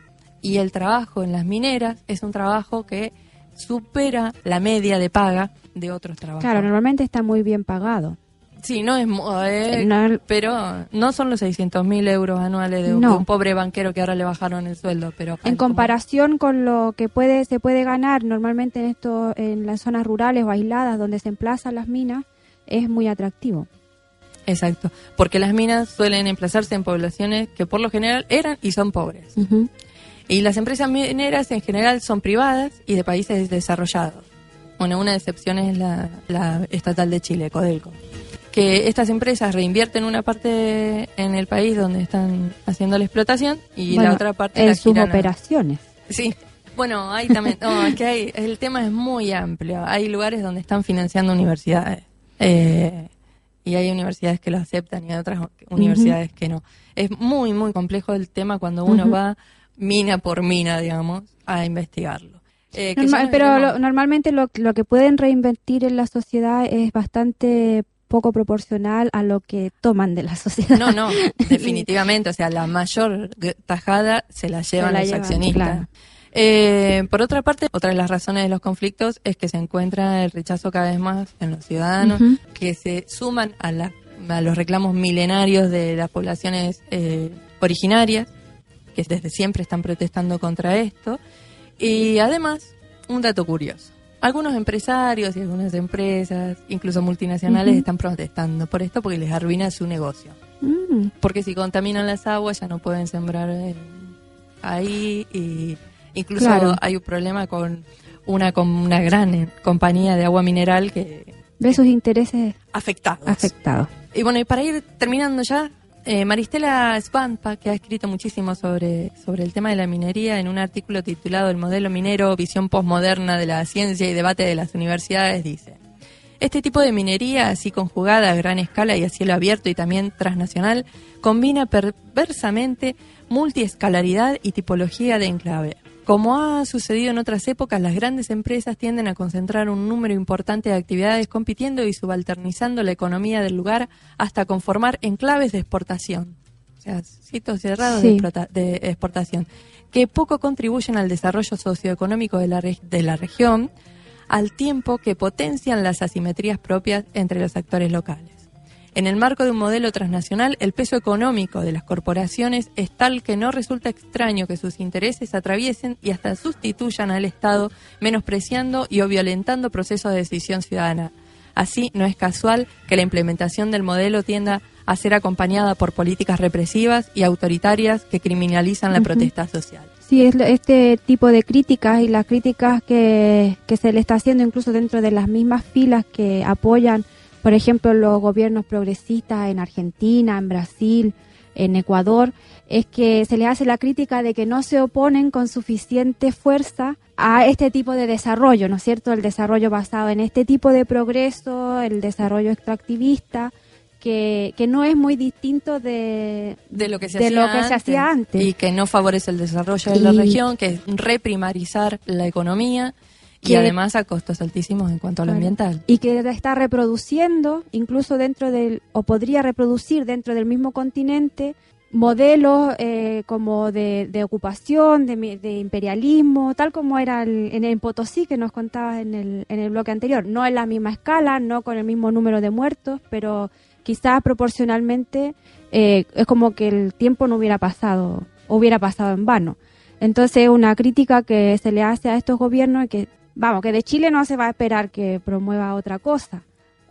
Y el trabajo en las mineras es un trabajo que supera la media de paga de otros trabajos. Claro, normalmente está muy bien pagado. Sí, no es, eh, No- pero no son los 600 mil euros anuales de un, No. un pobre banquero que ahora le bajaron el sueldo, pero En comparación con lo que puede se puede ganar normalmente en esto en las zonas rurales o aisladas donde se emplazan las minas es muy atractivo. Exacto, porque las minas suelen emplazarse en poblaciones que por lo general eran y son pobres. Y las empresas mineras en general son privadas y de países desarrollados. Bueno, una excepción es la, la estatal de Chile, Codelco. Que estas empresas reinvierten una parte en el país donde están haciendo la explotación y Bueno, la otra parte en la sus giran a- operaciones. Sí. Bueno, hay también, no, es que hay, el tema es muy amplio. Hay lugares donde están financiando universidades. Eh, y hay universidades que lo aceptan y hay otras universidades que no. Es muy, muy complejo el tema cuando uno va mina por mina, digamos, a investigarlo. Eh, Normal- pero lo- normalmente lo, lo que pueden reinvertir en la sociedad es bastante poco proporcional a lo que toman de la sociedad. No, no, definitivamente. O sea, la mayor tajada se la llevan la los llevan, accionistas. claro. Eh, por otra parte, otra de las razones de los conflictos es que se encuentra el rechazo cada vez más en los ciudadanos, que se suman a, la- a los reclamos milenarios de las poblaciones eh, originarias, que desde siempre están protestando contra esto. Y además, un dato curioso. Algunos empresarios y algunas empresas, incluso multinacionales, están protestando por esto porque les arruina su negocio. Mm, Porque si contaminan las aguas ya no pueden sembrar eh, ahí y incluso Claro. hay un problema con una, con una gran eh, compañía de agua mineral que ve sus intereses afectados. afectados. Y bueno, y para ir terminando ya, eh, Maristela Svampa, que ha escrito muchísimo sobre, sobre el tema de la minería en un artículo titulado El modelo minero, visión postmoderna de la ciencia y debate de las universidades, dice, este tipo de minería, así conjugada a gran escala y a cielo abierto y también transnacional, combina perversamente multiescalaridad y tipología de enclave. Como ha sucedido en otras épocas, las grandes empresas tienden a concentrar un número importante de actividades compitiendo y subalternizando la economía del lugar hasta conformar enclaves de exportación, o sea, sitios cerrados de, Sí. explota- de exportación, que poco contribuyen al desarrollo socioeconómico de la, reg- de la región, al tiempo que potencian las asimetrías propias entre los actores locales. En el marco de un modelo transnacional, el peso económico de las corporaciones es tal que no resulta extraño que sus intereses atraviesen y hasta sustituyan al Estado, menospreciando y o violentando procesos de decisión ciudadana. Así, no es casual que la implementación del modelo tienda a ser acompañada por políticas represivas y autoritarias que criminalizan la protesta social. Sí, es este tipo de críticas y las críticas que, que se le está haciendo incluso dentro de las mismas filas que apoyan, por ejemplo, los gobiernos progresistas en Argentina, en Brasil, en Ecuador, es que se les hace la crítica de que no se oponen con suficiente fuerza a este tipo de desarrollo, ¿no es cierto? El desarrollo basado en este tipo de progreso, el desarrollo extractivista, que, que no es muy distinto de, de lo que se, de hacía, lo que se hacía antes. y que no favorece el desarrollo de la región, que es reprimarizar la economía y además a costos altísimos en cuanto a lo ambiental. y que está reproduciendo, incluso dentro del, o podría reproducir dentro del mismo continente, modelos eh, como de, de ocupación, de, de imperialismo, tal como era el- en el Potosí que nos contabas en el, en el bloque anterior. No en la misma escala, no con el mismo número de muertos, pero quizás proporcionalmente eh, es como que el tiempo no hubiera pasado, hubiera pasado en vano. Entonces, una crítica que se le hace a estos gobiernos es que, vamos, que de Chile no se va a esperar que promueva otra cosa.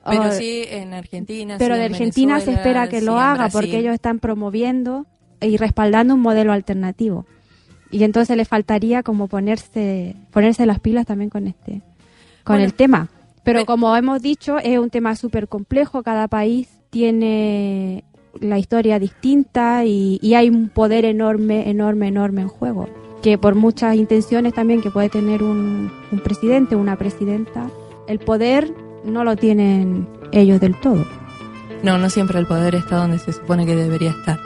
Pero O- sí en Argentina. pero sí de en Argentina se espera que sí lo haga Brasil. porque ellos están promoviendo y respaldando un modelo alternativo. Y entonces le faltaría como ponerse ponerse las pilas también con este con Bueno, el tema. Pero como hemos dicho, es un tema súper complejo, cada país tiene la historia distinta y, y hay un poder enorme, enorme, enorme en juego. Que por muchas intenciones también que puede tener un, un presidente, una presidenta, el poder no lo tienen ellos del todo. No, no siempre el poder está donde se supone que debería estar.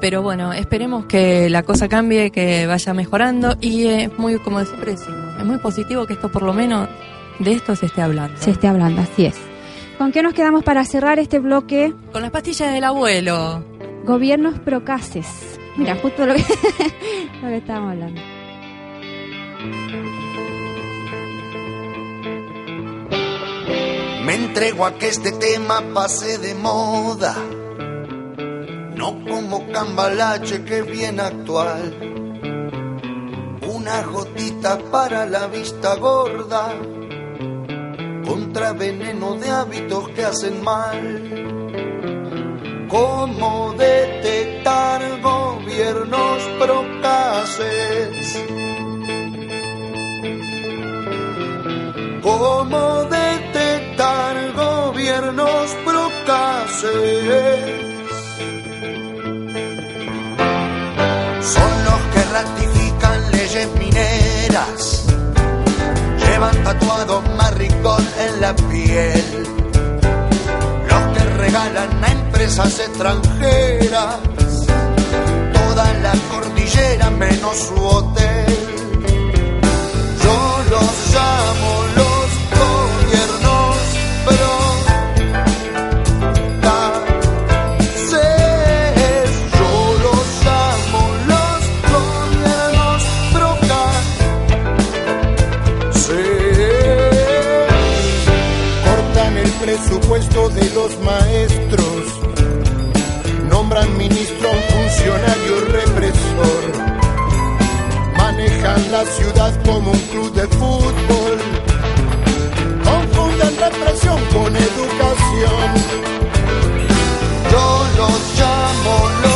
Pero bueno, esperemos que la cosa cambie, que vaya mejorando y es muy, como siempre decimos, es muy positivo que esto por lo menos de esto se esté hablando. se esté hablando, así es. ¿Con qué nos quedamos para cerrar este bloque? Con las pastillas del abuelo. Gobiernos procaces. Mira, justo lo que, estábamos hablando. Me entrego a que este tema pase de moda, no como cambalache que bien actual. Una gotita para la vista gorda, contra veneno de hábitos que hacen mal. ¿Cómo detectar gobiernos procaces? ¿Cómo detectar gobiernos procaces? Son los que ratifican leyes mineras, llevan tatuado maricón en la piel, regalan a empresas extranjeras toda la cordillera menos su hotel. Yo los llamo los presupuesto de los maestros, nombran ministro a un funcionario represor, manejan la ciudad como un club de fútbol, confunden represión con educación. Yo los llamo los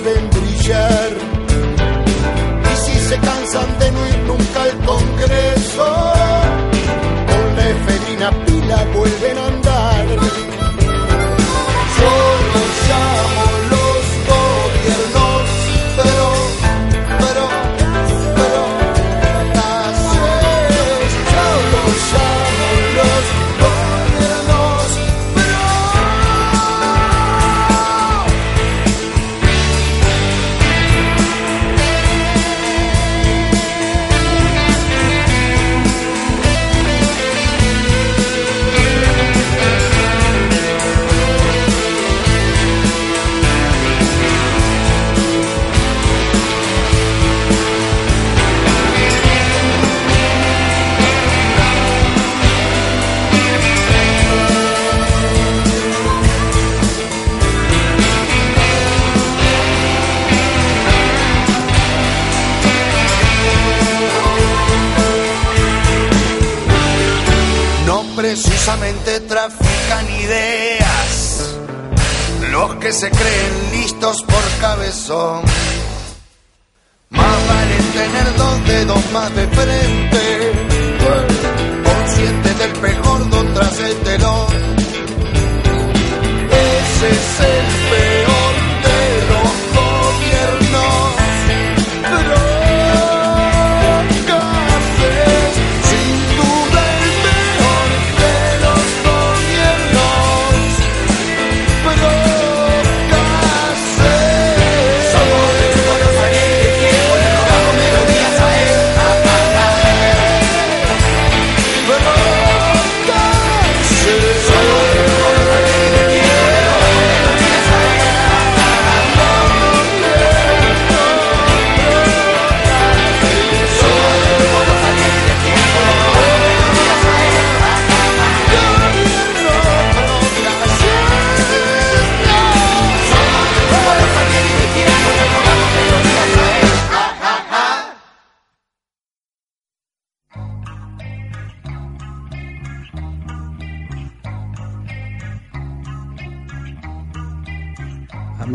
sueño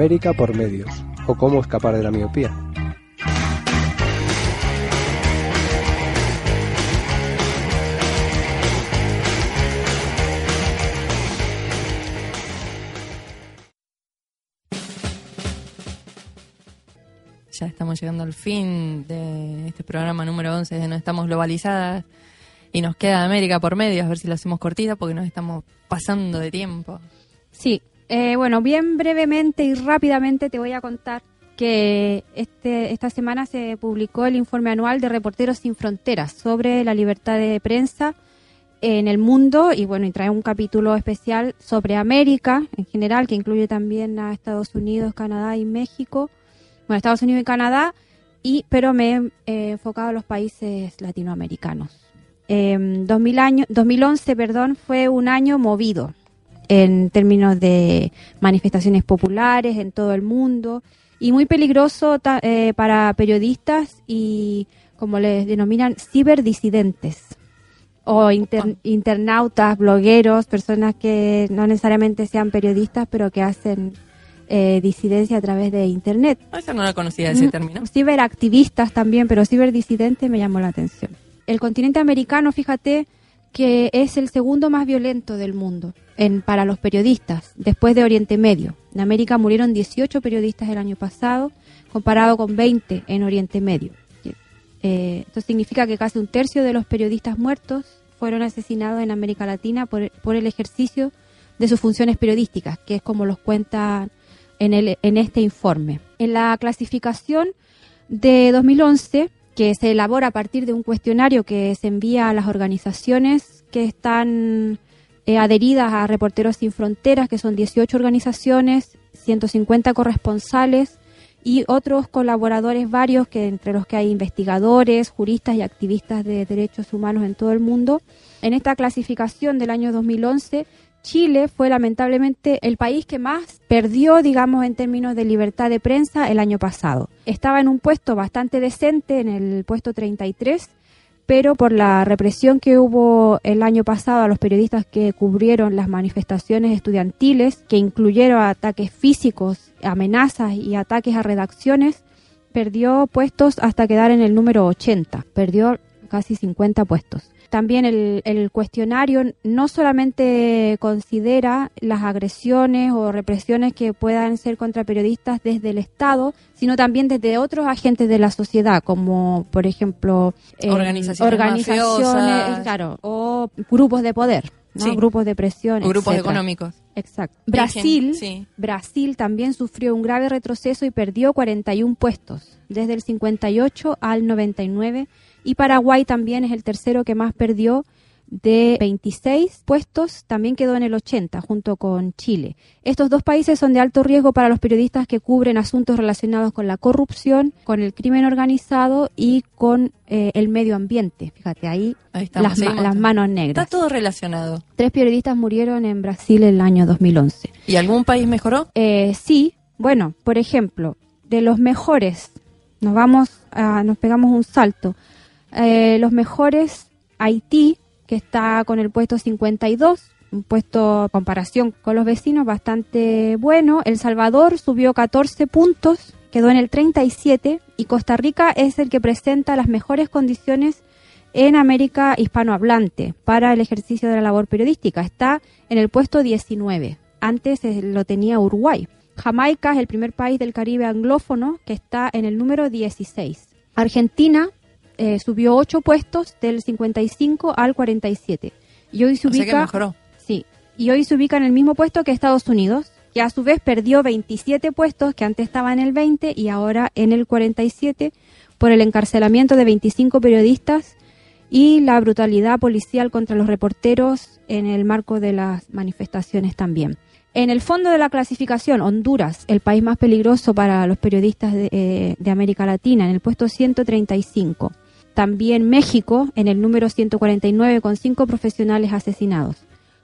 América por medios o cómo escapar de la miopía. Ya estamos llegando al fin de este programa número 11 de No Estamos Globalizadas y nos queda América por medio, a ver si lo hacemos cortita porque nos estamos pasando de tiempo. Sí, eh, bueno, bien brevemente y rápidamente te voy a contar que este, esta semana se publicó el informe anual de Reporteros Sin Fronteras sobre la libertad de prensa en el mundo y bueno, y trae un capítulo especial sobre América en general, que incluye también a Estados Unidos, Canadá y México. Bueno, Estados Unidos y Canadá, y, pero me he eh, enfocado a los países latinoamericanos. Eh, 2000 año, 2011 perdón, fue un año movido en términos de manifestaciones populares en todo el mundo y muy peligroso ta- eh, para periodistas y, como les denominan, ciberdisidentes o inter- internautas, blogueros, personas que no necesariamente sean periodistas, pero que hacen eh, disidencia a través de Internet. Esa no la conocía ese término. Ciberactivistas también, pero ciberdisidente me llamó la atención. El continente americano, fíjate, que es el segundo más violento del mundo en, para los periodistas, después de Oriente Medio. En América murieron 18 periodistas el año pasado, comparado con 20 en Oriente Medio. Eh, esto significa que casi un tercio de los periodistas muertos fueron asesinados en América Latina por, el ejercicio de sus funciones periodísticas, que es como los cuenta en, el, en este informe. En la clasificación de 2011, que se elabora a partir de un cuestionario que se envía a las organizaciones que están eh, adheridas a Reporteros Sin Fronteras, que son 18 organizaciones, 150 corresponsales y otros colaboradores varios, que entre los que hay investigadores, juristas y activistas de derechos humanos en todo el mundo. En esta clasificación del año 2011, Chile fue lamentablemente el país que más perdió, digamos, en términos de libertad de prensa el año pasado. Estaba en un puesto bastante decente, en el puesto 33, pero por la represión que hubo el año pasado a los periodistas que cubrieron las manifestaciones estudiantiles, que incluyeron ataques físicos, amenazas y ataques a redacciones, perdió puestos hasta quedar en el número 80, perdió casi 50 puestos. También el, el, cuestionario no solamente considera las agresiones o represiones que puedan ser contra periodistas desde el Estado, sino también desde otros agentes de la sociedad, como por ejemplo eh, organizaciones, organizaciones claro, o grupos de poder. ¿no? Sí. grupos de presión, grupos etcétera. económicos. Exacto. Brasil, sí. Brasil también sufrió un grave retroceso y perdió 41 puestos, desde el 58 al 99 y Paraguay también es el tercero que más perdió de 26 puestos, también quedó en el 80 junto con Chile. Estos dos países son de alto riesgo para los periodistas que cubren asuntos relacionados con la corrupción, con el crimen organizado y con eh, el medio ambiente. Fíjate, ahí, ahí estamos, las, las, manos negras. Está todo relacionado. Tres periodistas murieron en Brasil el año 2011. ¿Y algún país mejoró? Eh, sí, bueno, por ejemplo, de los mejores, nos vamos a, nos pegamos un salto. Eh, los mejores, Haití, que está con el puesto 52, un puesto en comparación con los vecinos bastante bueno. El Salvador subió 14 puntos, quedó en el 37 y Costa Rica es el que presenta las mejores condiciones en América hispanohablante para el ejercicio de la labor periodística. Está en el puesto 19. Antes lo tenía Uruguay. Jamaica es el primer país del Caribe anglófono que está en el número 16. Argentina eh, subió 8 puestos del 55 al 47. Y hoy se o ubica. Sea que mejoró. Sí. Y hoy se ubica en el mismo puesto que Estados Unidos, que a su vez perdió 27 puestos, que antes estaba en el 20 y ahora en el 47, por el encarcelamiento de 25 periodistas y la brutalidad policial contra los reporteros en el marco de las manifestaciones también. En el fondo de la clasificación, Honduras, el país más peligroso para los periodistas de, eh, de América Latina, en el puesto 135 también México en el número 149 con cinco profesionales asesinados.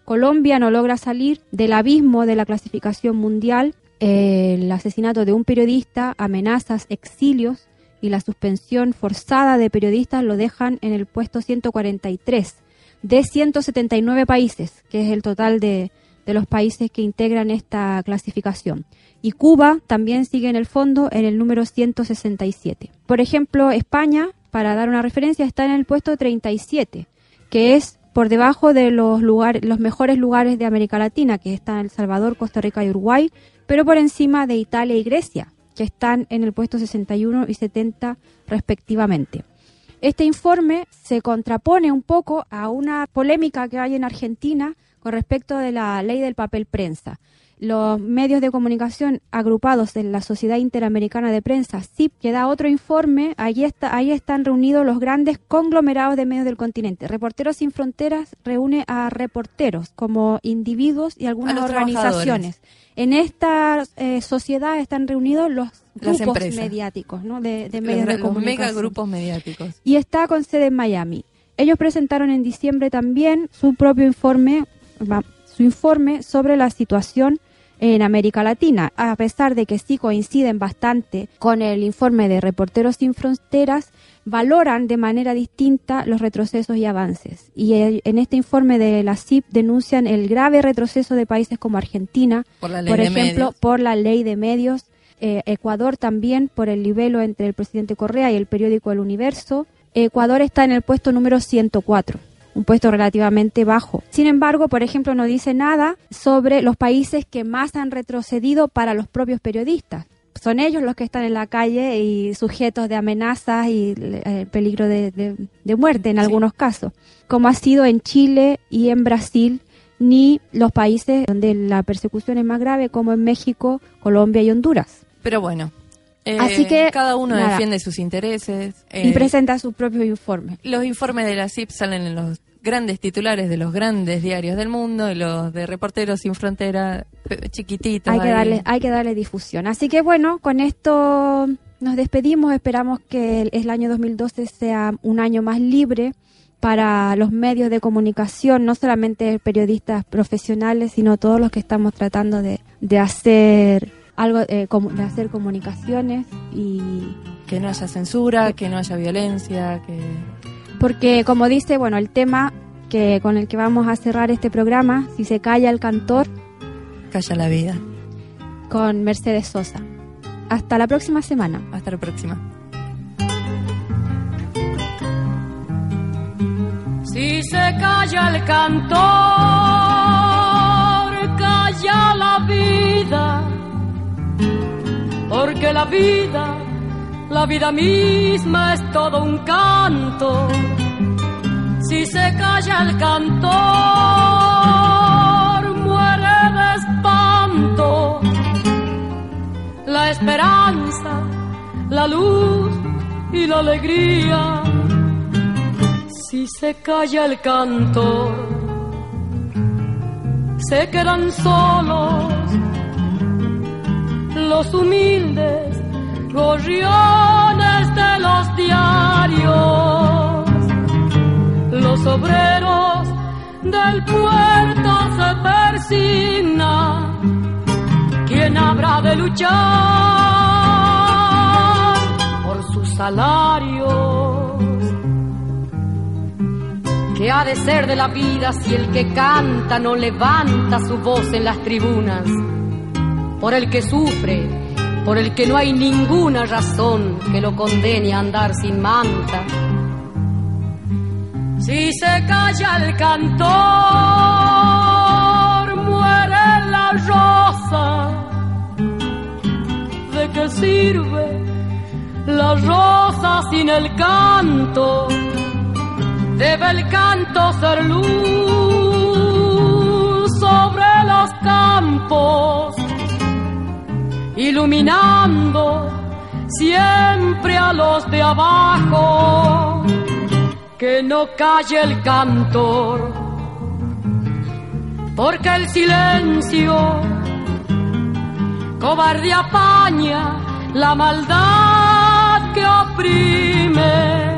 Colombia no logra salir del abismo de la clasificación mundial. El asesinato de un periodista, amenazas, exilios y la suspensión forzada de periodistas lo dejan en el puesto 143 de 179 países, que es el total de, de los países que integran esta clasificación. Y Cuba también sigue en el fondo en el número 167. Por ejemplo, España, para dar una referencia, está en el puesto 37, que es por debajo de los, lugares, los mejores lugares de América Latina, que están El Salvador, Costa Rica y Uruguay, pero por encima de Italia y Grecia, que están en el puesto 61 y 70 respectivamente. Este informe se contrapone un poco a una polémica que hay en Argentina con respecto de la ley del papel prensa. Los medios de comunicación agrupados en la Sociedad Interamericana de Prensa, SIP, que da otro informe, ahí, está, ahí están reunidos los grandes conglomerados de medios del continente. Reporteros Sin Fronteras reúne a reporteros como individuos y algunas organizaciones. En esta eh, sociedad están reunidos los grupos mediáticos, ¿no? de, de Los- medios de los comunicación mega grupos mediáticos. y está con sede en Miami. Ellos presentaron en diciembre también su propio informe, su informe sobre la situación en América Latina, a pesar de que sí coinciden bastante con el informe de Reporteros Sin Fronteras, valoran de manera distinta los retrocesos y avances. Y en este informe de la CIP denuncian el grave retroceso de países como Argentina, Por ejemplo, medios. por la ley de medios, eh, Ecuador también por el libelo entre el presidente Correa y el periódico El Universo. Ecuador está en el puesto número 104, un puesto relativamente bajo. Sin embargo, por ejemplo, no dice nada sobre los países que más han retrocedido para los propios periodistas. Son ellos los que están en la calle y sujetos de amenazas y eh, peligro de, de- de muerte en algunos casos, como ha sido en Chile y en Brasil, ni los países donde la persecución es más grave, como en México, Colombia y Honduras. Pero bueno, eh, Así que, cada uno nada. defiende sus intereses. y eh, presenta su propio informe. Los informes de la CIP salen en los grandes titulares de los grandes diarios del mundo y los de Reporteros Sin Frontera, chiquititos. Hay que, ahí. darle, hay que darle difusión. Así que bueno, con esto nos despedimos. Esperamos que el, el año 2012 sea un año más libre para los medios de comunicación, no solamente periodistas profesionales, sino todos los que estamos tratando de, de hacer algo, eh, de hacer comunicaciones y Que no haya censura, que no haya violencia, que... porque como dice, bueno, el tema que con el que vamos a cerrar este programa, si se calla el cantor, Calla la vida. con Mercedes Sosa. Hasta la próxima semana. Hasta la próxima. Si se calla el cantor, calla la vida, porque la vida, la vida misma es todo un canto. Si se calla el cantor, muere de espanto. La esperanza, la luz y la alegría. Si se calla el cantor, se quedan solos los humildes gorriones de los diarios, los obreros del puerto se persignan. ¿Quién habrá de luchar por sus salarios? ¿Qué ha de ser de la vida si el que canta no levanta su voz en las tribunas? Por el que sufre, por el que no hay ninguna razón que lo condene a andar sin manta. Si se calla el cantor, muere la rosa. ¿De qué sirve la rosa sin el canto? debe el canto ser luz sobre los campos, iluminando siempre a los de abajo, que no calle el cantor, porque el silencio cobarde apaña la maldad que oprime.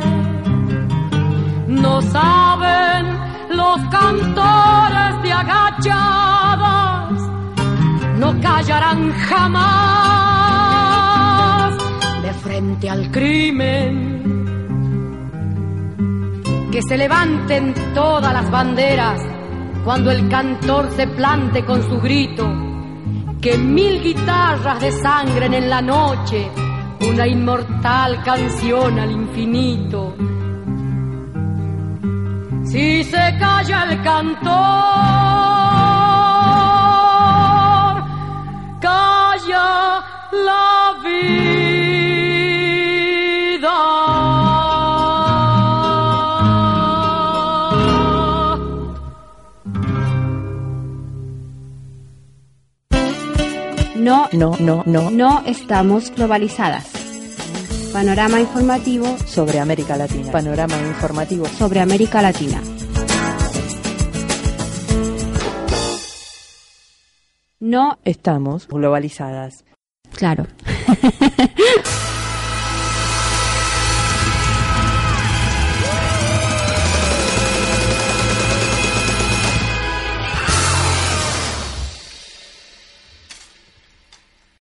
No saben los cantores de agachadas, no callarán jamás de frente al crimen. Que se levanten todas las banderas cuando el cantor se plante con su grito, que mil guitarras desangren en la noche una inmortal canción al infinito. Si se calla el cantor, calla la vida. No, No, no, no. no estamos globalizadas. Panorama informativo Sobre América Latina. Panorama informativo. sobre América Latina. No, Estamos globalizadas. claro.